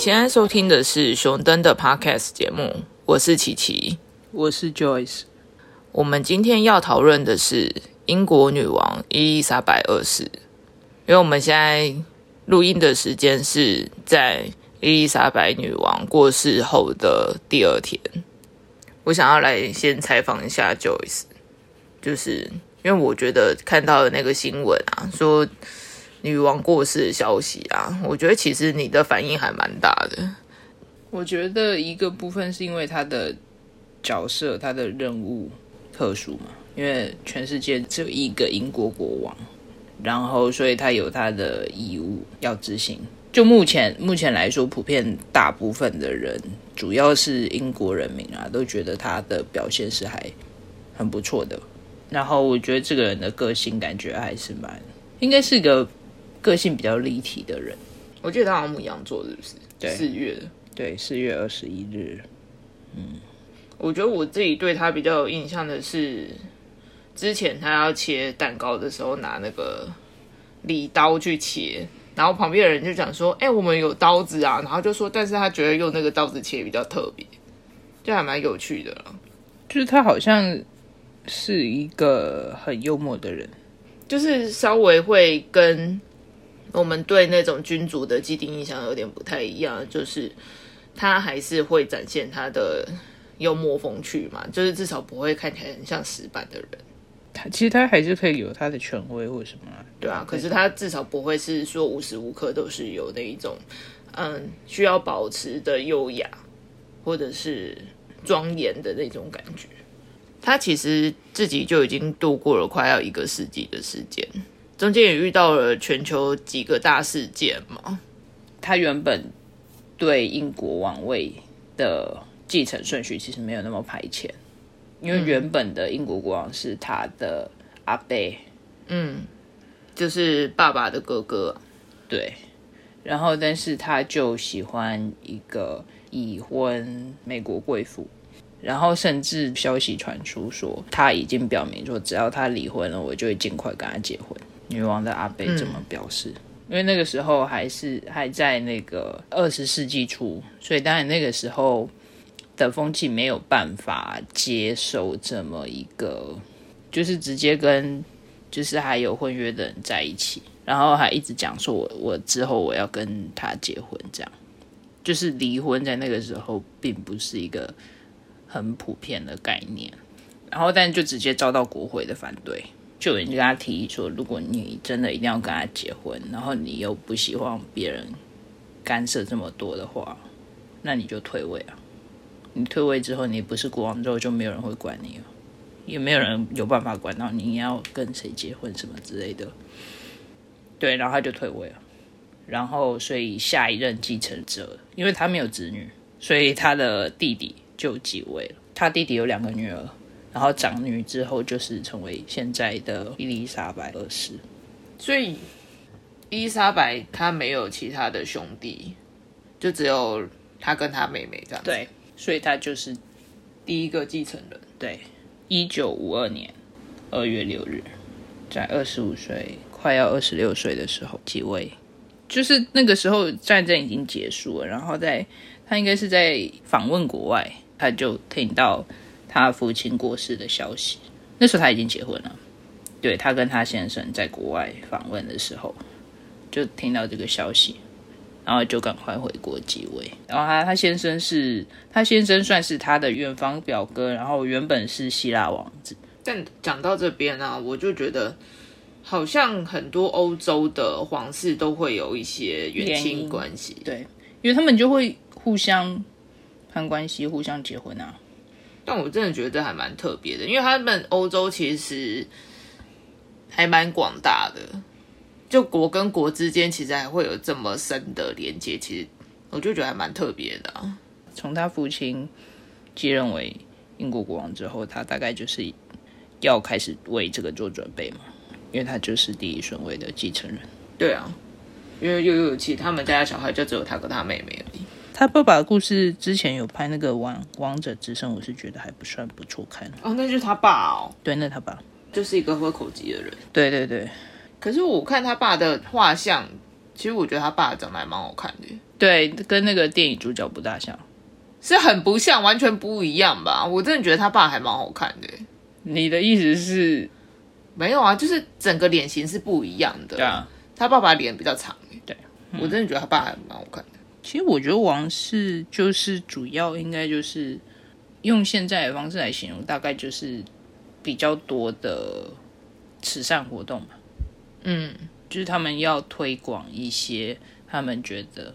现在收听的是熊登的 Podcast 节目，我是琪琪，我是 Joyce。我们今天要讨论的是英国女王伊丽莎白二世，因为我们现在录音的时间是在伊丽莎白女王过世后的第二天。我想要来先采访一下 Joyce，就是因为我觉得看到的那个新闻啊，说女王过世的消息啊，我觉得其实你的反应还蛮大的。我觉得一个部分是因为他的角色、他的任务特殊嘛，因为全世界只有一个英国国王，然后所以他有他的义务要执行。就目前目前来说，普遍大部分的人，主要是英国人民啊，都觉得他的表现是还很不错的。然后我觉得这个人的个性感觉还是蛮，应该是个个性比较立体的人。我记得他好像母羊座是不是？对四月的。对，四月二十一日，嗯我觉得我自己对他比较有印象的是，之前他要切蛋糕的时候拿那个礼刀去切，然后旁边的人就讲说：“哎、我们有刀子啊。”然后就说，但是他觉得用那个刀子切比较特别，就还蛮有趣的啦。就是他好像是一个很幽默的人。就是稍微会跟我们对那种君主的既定印象有点不太一样，就是他还是会展现他的幽默风趣嘛，就是至少不会看起来很像死板的人。他其实他还是可以有他的权威或什么、啊，对啊，可是他至少不会是说无时无刻都是有那一种，嗯，需要保持的优雅或者是庄严的那种感觉。他其实自己就已经度过了快要一个世纪的时间，中间也遇到了全球几个大事件嘛。他原本对英国王位的继承顺序其实没有那么排前，因为原本的英国国王是他的阿贝，就是爸爸的哥哥，对，然后但是他就喜欢一个已婚美国贵妇，然后甚至消息传出说他已经表明说，只要他离婚了，我就会尽快跟他结婚。女王的阿贝这么表示，因为那个时候还是还在那个二十世纪初，所以当然那个时候的风气没有办法接受这么一个，就是直接跟就是还有婚约的人在一起，然后还一直讲说我我之后我要跟他结婚，这样。就是离婚在那个时候并不是一个很普遍的概念，然后但就直接遭到国会的反对，就人就跟他提议说，如果你真的一定要跟他结婚，然后你又不希望别人干涉这么多的话，那你就退位啊！你退位之后，你不是国王之后，就没有人会管你了。也没有人有办法管到你要跟谁结婚什么之类的。对，然后他就退位了。然后，所以下一任继承者，因为他没有子女，所以他的弟弟就继位了。他弟弟有两个女儿，然后长女之后就是成为现在的伊丽莎白二世。所以伊丽莎白她没有其他的兄弟，就只有她跟她妹妹这样。，对，所以她就是第一个继承人。对，一九五二年二月六日，在二十五岁快要二十六岁的时候继位。就是那个时候战争已经结束了，然后在他应该是在访问国外，他就听到他父亲过世的消息。那时候他已经结婚了，对他跟他先生在国外访问的时候，就听到这个消息，然后就赶快回国继位。然后他他先生是他先生算是他的远房表哥，然后原本是希腊王子。但讲到这边啊，我就觉得好像很多欧洲的皇室都会有一些远联亲姻关系。对，因为他们就会互相攀关系，互相结婚啊。但我真的觉得这还蛮特别的，因为他们欧洲其实还蛮广大的，就国跟国之间其实还会有这么深的连接，其实我就觉得还蛮特别的、啊。从他父亲继任为英国国王之后，他大概就是要开始为这个做准备嘛，因为他就是第一顺位的继承人。对啊，因为又有其他们家的小孩就只有他跟他妹妹而已。他爸爸的故事之前有拍那个王王者之声，我是觉得还不算不错看。哦，那就是他爸哦，对，那他爸，就是一个喝口疾的人。对对对，可是我看他爸的画像，其实我觉得他爸长得还蛮好看的。对，跟那个电影主角不大像。是很不像，完全不一样吧？我真的觉得他爸还蛮好看的。你的意思是？没有啊，就是整个脸型是不一样的。对啊，他爸爸脸比较长。对，我真的觉得他爸还蛮好看的。其实我觉得王室就是主要应该就是用现在的方式来形容，大概就是比较多的慈善活动嘛。嗯，就是他们要推广一些他们觉得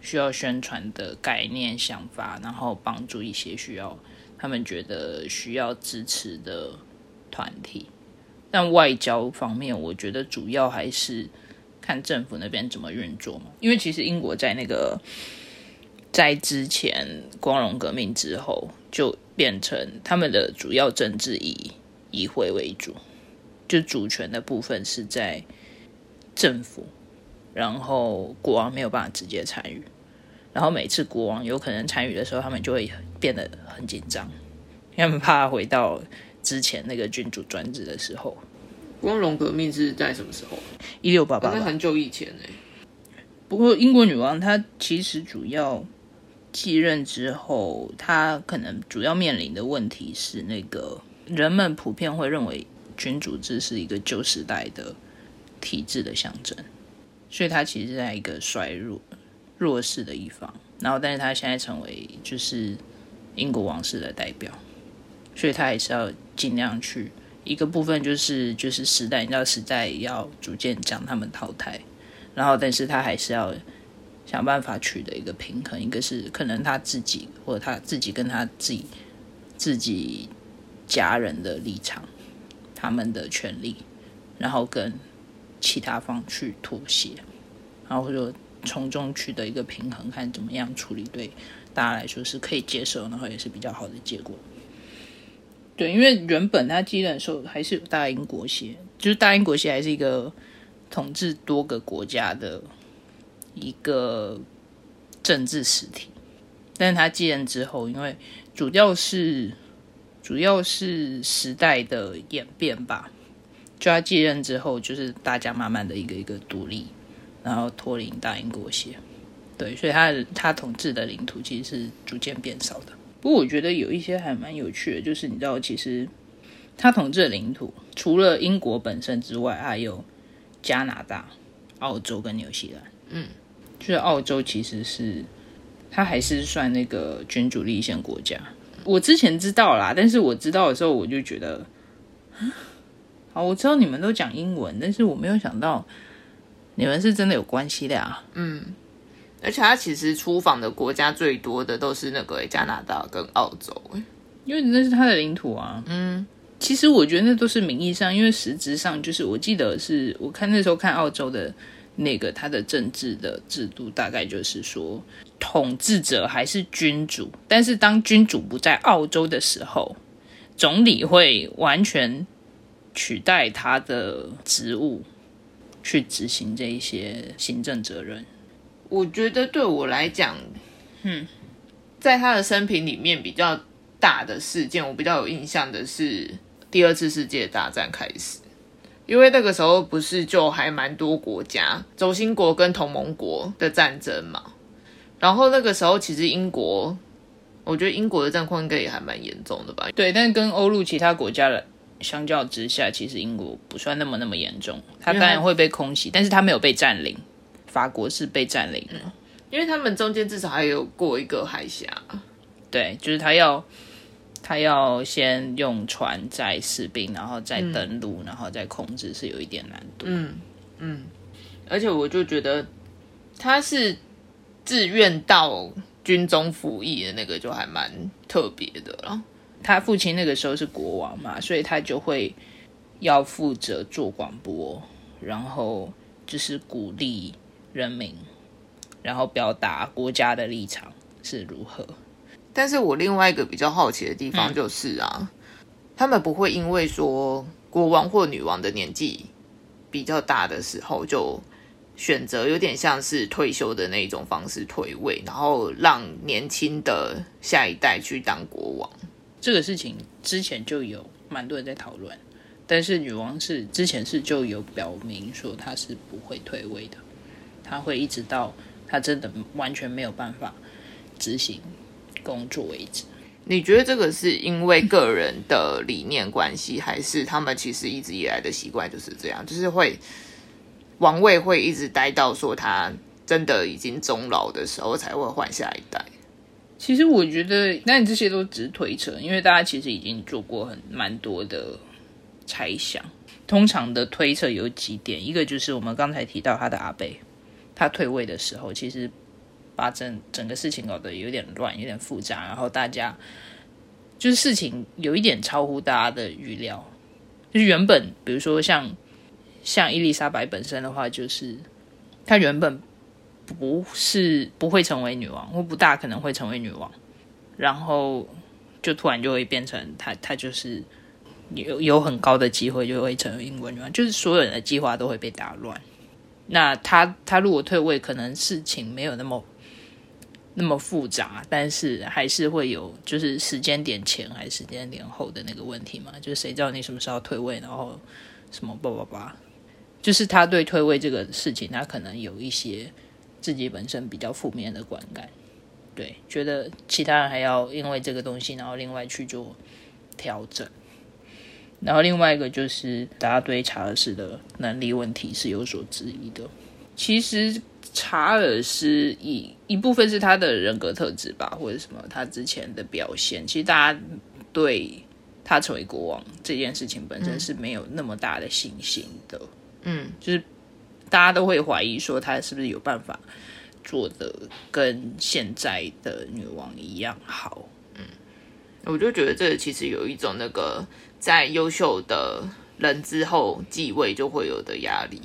需要宣传的概念、想法，然后帮助一些需要他们觉得需要支持的团体。但外交方面，我觉得主要还是看政府那边怎么运作嘛。因为其实英国在那个在之前光荣革命之后，就变成他们的主要政治以议会为主，就主权的部分是在政府，然后国王没有办法直接参与。然后每次国王有可能参与的时候，他们就会变得很紧张，他们怕回到。之前那个君主专制的时候，光荣革命是在什么时候？一六八八，那很久以前呢。不过英国女王她其实主要继任之后，她可能主要面临的问题是，那个人们普遍会认为君主制是一个旧时代的体制的象征，所以她其实在一个衰弱弱势的一方。然后，但是她现在成为就是英国王室的代表。所以她还是要尽量去一个部分，就是就是时代，你知道时代要逐渐将他们淘汰，然后但是他还是要想办法取得一个平衡，一个是可能他自己或者他自己跟他自己自己家人的立场，他们的权利，然后跟其他方去妥协，然后或者从中取得一个平衡，看怎么样处理对大家来说是可以接受，然后也是比较好的结果。对，因为原本他继任的时候还是有大英国协，就是大英国协还是一个统治多个国家的一个政治实体。但是他继任之后，因为主要是主要是时代的演变吧，就他继任之后，就是大家慢慢的一个一个独立，然后脱离大英国协。对，所以他他统治的领土其实是逐渐变少的。不过我觉得有一些还蛮有趣的，就是你知道，其实他统治的领土除了英国本身之外，还有加拿大、澳洲跟纽西兰。嗯，就是澳洲其实是他还是算那个君主立宪国家。我之前知道啦，但是我知道的时候我就觉得，好，我知道你们都讲英文，但是我没有想到你们是真的有关系的啊。嗯。而且他其实出访的国家最多的都是那个加拿大跟澳洲，因为那是他的领土啊。嗯，其实我觉得那都是名义上，因为实质上就是我记得是我看那时候看澳洲的那个他的政治的制度，大概就是说统治者还是君主，但是当君主不在澳洲的时候，总理会完全取代他的职务去执行这一些行政责任。我觉得对我来讲，嗯，在他的生平里面比较大的事件，我比较有印象的是第二次世界大战开始，因为那个时候不是就还蛮多国家，轴心国跟同盟国的战争嘛。然后那个时候其实英国，我觉得英国的战况应该也还蛮严重的吧？对，但是跟欧陆其他国家的相较之下，其实英国不算那么那么严重。它当然会被空袭，但是它没有被占领。法国是被占领了，因为他们中间至少还有过一个海峡。对，就是他要他要先用船载士兵，然后再登陆，然后再控制，是有一点难度。嗯嗯，而且我就觉得他是自愿到军中服役的那个，就还蛮特别的了。他父亲那个时候是国王嘛，所以他就会要负责做广播，然后就是鼓励。人民，然后表达国家的立场是如何。但是我另外一个比较好奇的地方就是啊，他们不会因为说国王或女王的年纪比较大的时候，就选择有点像是退休的那种方式退位，然后让年轻的下一代去当国王。这个事情之前就有蛮多人在讨论，但是女王是之前是就有表明说她是不会退位的。他会一直到他真的完全没有办法执行工作为止。你觉得这个是因为个人的理念关系，还是他们其实一直以来的习惯就是这样，就是会王位会一直待到说他真的已经终老的时候才会换下一代？其实我觉得，那你这些都只是推测，因为大家其实已经做过很蛮多的猜想。通常的推测有几点，一个就是我们刚才提到他的阿贝，他退位的时候，其实把整整个事情搞得有点乱，有点复杂，然后大家就是事情有一点超乎大家的预料。就是原本，比如说像像伊丽莎白本身的话，就是她原本不是不会成为女王，或不大可能会成为女王，然后就突然就会变成她，她就是。有有很高的机会就会成为英国女王，就是所有人的计划都会被打乱。那他他如果退位，可能事情没有那么那么复杂，但是还是会有就是时间点前还是时间点后的那个问题嘛？就是谁知道你什么时候退位，然后什么叭叭叭，就是他对退位这个事情，他可能有一些自己本身比较负面的观感，对，觉得其他人还要因为这个东西，然后另外去做调整。然后另外一个就是大家对查尔斯的能力问题是有所质疑的。其实查尔斯一一部分是他的人格特质吧，或者什么他之前的表现，其实大家对他成为国王这件事情本身是没有那么大的信心的。嗯，就是大家都会怀疑说他是不是有办法做的跟现在的女王一样好。嗯，我就觉得这其实有一种那个。在优秀的人之后继位就会有的压力，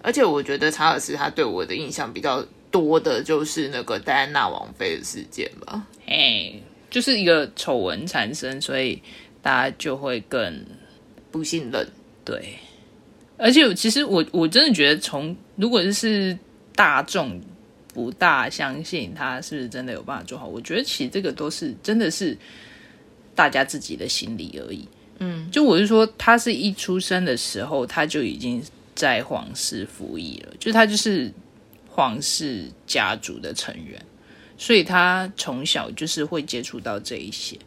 而且我觉得查尔斯他对我的印象比较多的就是那个戴安娜王妃的事件吧。哎，就是一个丑闻产生，所以大家就会更不信任。对，而且其实我我真的觉得，从如果是大众不大相信他是不是真的有办法做好，我觉得其实这个都是真的是大家自己的心理而已。嗯，就我是说，他是一出生的时候，他就已经在皇室服役了，就他就是皇室家族的成员，所以他从小就是会接触到这一些，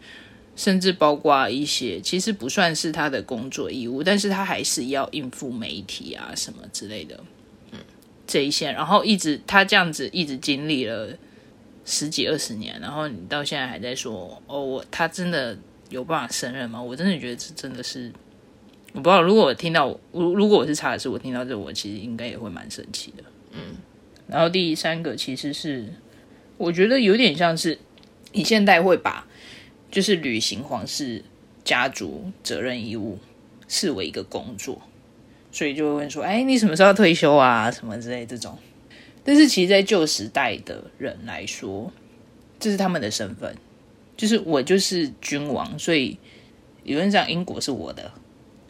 甚至包括一些其实不算是他的工作义务，但是他还是要应付媒体啊什么之类的，嗯，这一些，然后一直他这样子一直经历了十几二十年，然后你到现在还在说，哦，我他真的。有办法胜任吗？我真的觉得这真的是，我不知道。如果我听到，如如果我是查尔斯，我听到这，我其实应该也会蛮生气的。嗯。然后第三个其实是，我觉得有点像是，你现在会把就是履行皇室家族责任义务视为一个工作，所以就会问说：“哎，你什么时候要退休啊？什么之类这种。”但是其实，在旧时代的人来说，这是他们的身份。就是我就是君王，所以理论上英国是我的，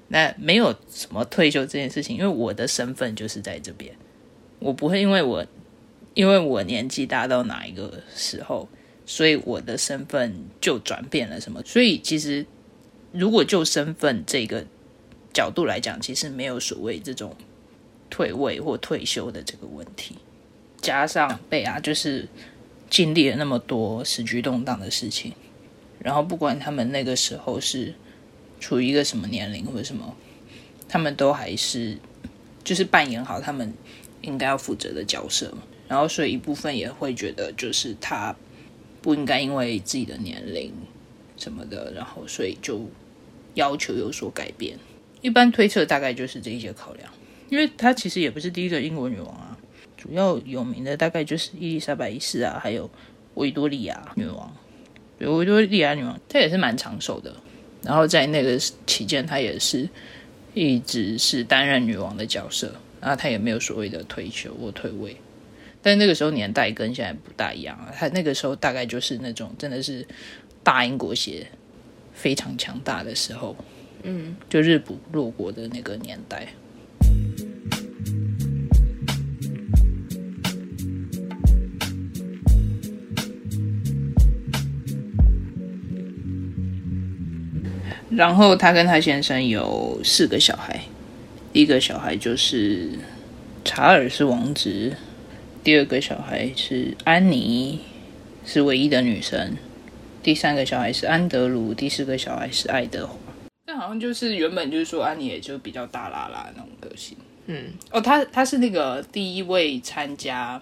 那没有什么退休这件事情，因为我的身份就是在这边，我不会因为我因为我年纪大到哪一个时候，所以我的身份就转变了什么。所以其实如果就身份这个角度来讲，其实没有所谓这种退位或退休的这个问题。加上贝啊，就是。经历了那么多时局动荡的事情，然后不管他们那个时候是处于一个什么年龄或者什么，他们都还是就是扮演好他们应该要负责的角色嘛。然后所以一部分也会觉得，就是他不应该因为自己的年龄什么的，然后所以就要求有所改变。一般推测大概就是这一些考量，因为他其实也不是第一个英国女王啊。主要有名的大概就是伊丽莎白一世啊，还有维多利亚女王。维多利亚女王她也是蛮长寿的，然后在那个期间，她也是一直是担任女王的角色，然后她也没有所谓的退休或退位。但那个时候年代跟现在不大一样，她那个时候大概就是那种真的是大英国协非常强大的时候，嗯，就日不落国的那个年代。然后他跟他先生有四个小孩，第一个小孩就是查尔斯王子，第二个小孩是安妮，是唯一的女生。第三个小孩是安德鲁，第四个小孩是爱德华。但好像就是原本就是说安妮也就比较大啦啦那种个性。嗯，哦，他他是那个第一位参加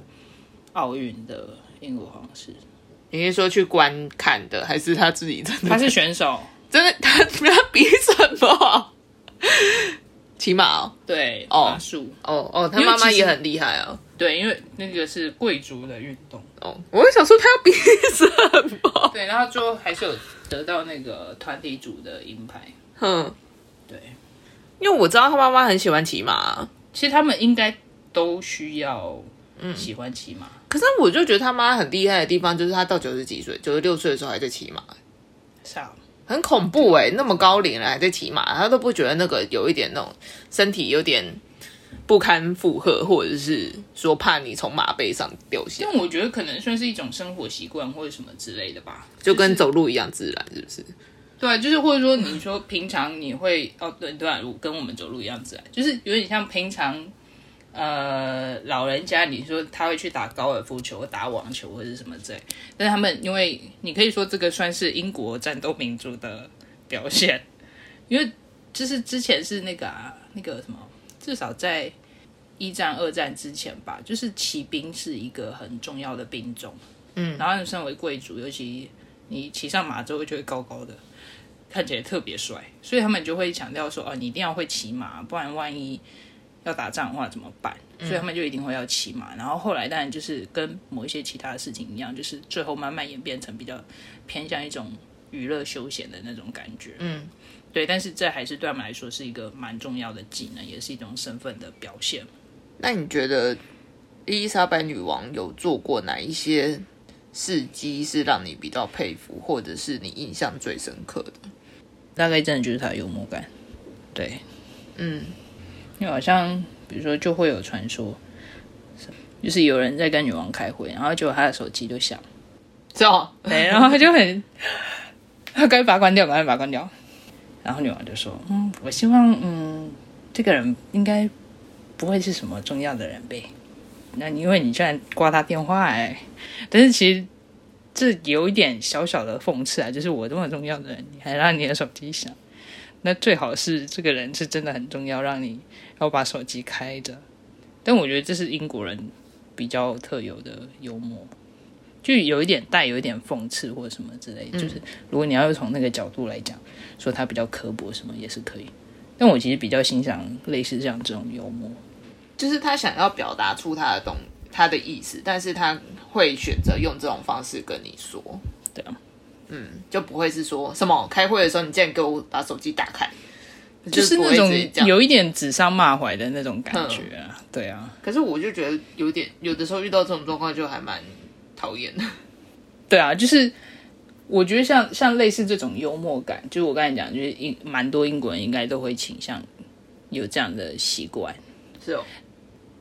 奥运的英国皇室，你是说去观看的，还是他自己真的？他是选手，真的，他他比什么？骑马哦，对，哦马术，哦哦，他妈妈也很厉害哦。对，因为那个是贵族的运动。哦，我会想说他要比什么？对，然后最后还是有得到那个团体组的银牌。哼，对，因为我知道他妈妈很喜欢骑马，其实他们应该都需要嗯喜欢骑马。可是我就觉得他妈很厉害的地方，就是他到九十几岁、九十六岁的时候还在骑马，是啊，很恐怖哎、那么高龄了还在骑马，他都不觉得那个有一点那种身体有点不堪负荷，或者是说怕你从马背上掉下，但我觉得可能算是一种生活习惯或者什么之类的吧。就跟走路一样自然，是不是？对啊，就是或者说你说平常你会哦，对对啊，跟我们走路一样自然，就是有点像平常呃老人家，你说他会去打高尔夫球、打网球或者什么之类，但是他们因为你可以说这个算是英国战斗民族的表现，因为就是之前是那个啊那个什么，至少在一战、二战之前吧，就是骑兵是一个很重要的兵种，嗯，然后你身为贵族，尤其你骑上马之后就会高高的。看起来特别帅，所以他们就会强调说，哦，你一定要会骑马，不然万一要打仗的话怎么办？所以他们就一定会要骑马。然后后来当然就是跟某一些其他的事情一样，就是最后慢慢演变成比较偏向一种娱乐休闲的那种感觉。嗯，对，但是这还是对他们来说是一个蛮重要的技能，也是一种身份的表现。那你觉得伊丽莎白女王有做过哪一些事迹是让你比较佩服，或者是你印象最深刻的？大概真的就是她的幽默感，对，嗯，因为好像比如说就会有传说，就是有人在跟女王开会，然后结果他的手机就响。是哦，对，然后他就很，他赶紧把它关掉，赶紧把它关掉。然后女王就说：“嗯，我希望，嗯，这个人应该不会是什么重要的人呗。那因为你居然挂他电话哎，但是其实这有一点小小的讽刺啊，就是我这么重要的人，你还让你的手机响，那最好是这个人是真的很重要，让你要把手机开着。但我觉得这是英国人比较特有的幽默。”就有一点带有一点讽刺或者什么之类，就是如果你要从那个角度来讲，说他比较刻薄什么也是可以。但我其实比较欣赏类似这样这种幽默，就是他想要表达出他的东他的意思，但是他会选择用这种方式跟你说，对啊，嗯，就不会是说什么开会的时候你竟然给我把手机打开，就是那种有一点指桑骂槐的那种感觉啊，对啊，可是我就觉得有点，有的时候遇到这种状况就还蛮讨厌的。对啊，就是我觉得像像类似这种幽默感，就是我刚才讲，就是英蛮多英国人应该都会倾向有这样的习惯。是哦，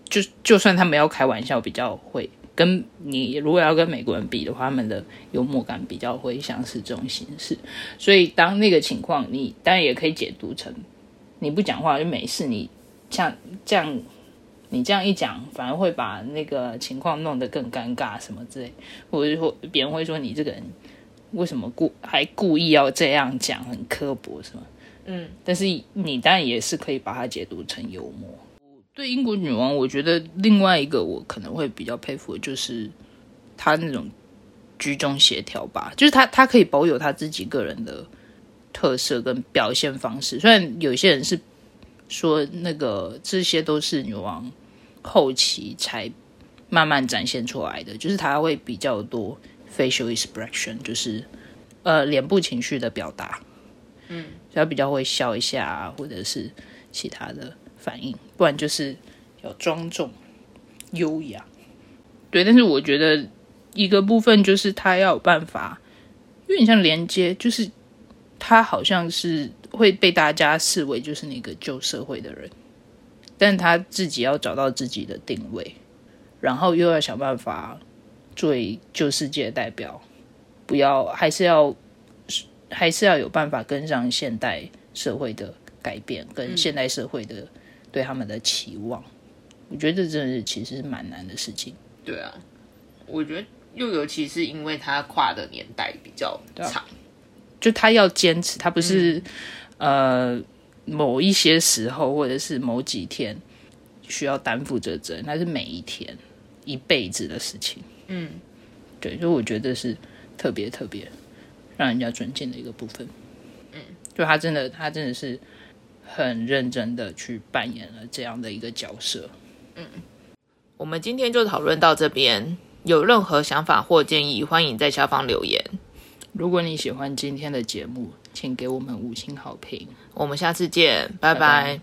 就就算他们要开玩笑，比较会跟你如果要跟美国人比的话，他们的幽默感比较会像是这种形式。所以当那个情况，你当然也可以解读成你不讲话就没事，你像这样你这样一讲，反而会把那个情况弄得更尴尬什么之类，或者说别人会说你这个人为什么故还故意要这样讲，很刻薄什么。嗯，但是你当然也是可以把它解读成幽默。对英国女王，我觉得另外一个我可能会比较佩服的就是她那种居中协调吧，就是她她可以保有她自己个人的特色跟表现方式。虽然有些人是说那个这些都是女王后期才慢慢展现出来的，就是她会比较多 facial expression，就是呃脸部情绪的表达。嗯，她比较会笑一下啊，或者是其他的。反应，不然就是要庄重、优雅。对，但是我觉得一个部分就是他要有办法，有点像连接，就是他好像是会被大家视为就是那个旧社会的人，但他自己要找到自己的定位，然后又要想办法作为旧世界的代表，不要还是要还是要有办法跟上现代社会的改变，跟现代社会的。对他们的期望，我觉得这真的是其实是蛮难的事情。对啊，我觉得又尤其是因为他跨的年代比较长，就他要坚持，他不是、呃某一些时候或者是某几天需要担负这责任，那是每一天一辈子的事情。嗯，对，所以我觉得是特别特别让人家尊敬的一个部分。嗯，就他真的，他真的是很认真的去扮演了这样的一个角色。嗯我们今天就讨论到这边，有任何想法或建议，欢迎在下方留言。如果你喜欢今天的节目，请给我们五星好评。我们下次见，拜拜拜拜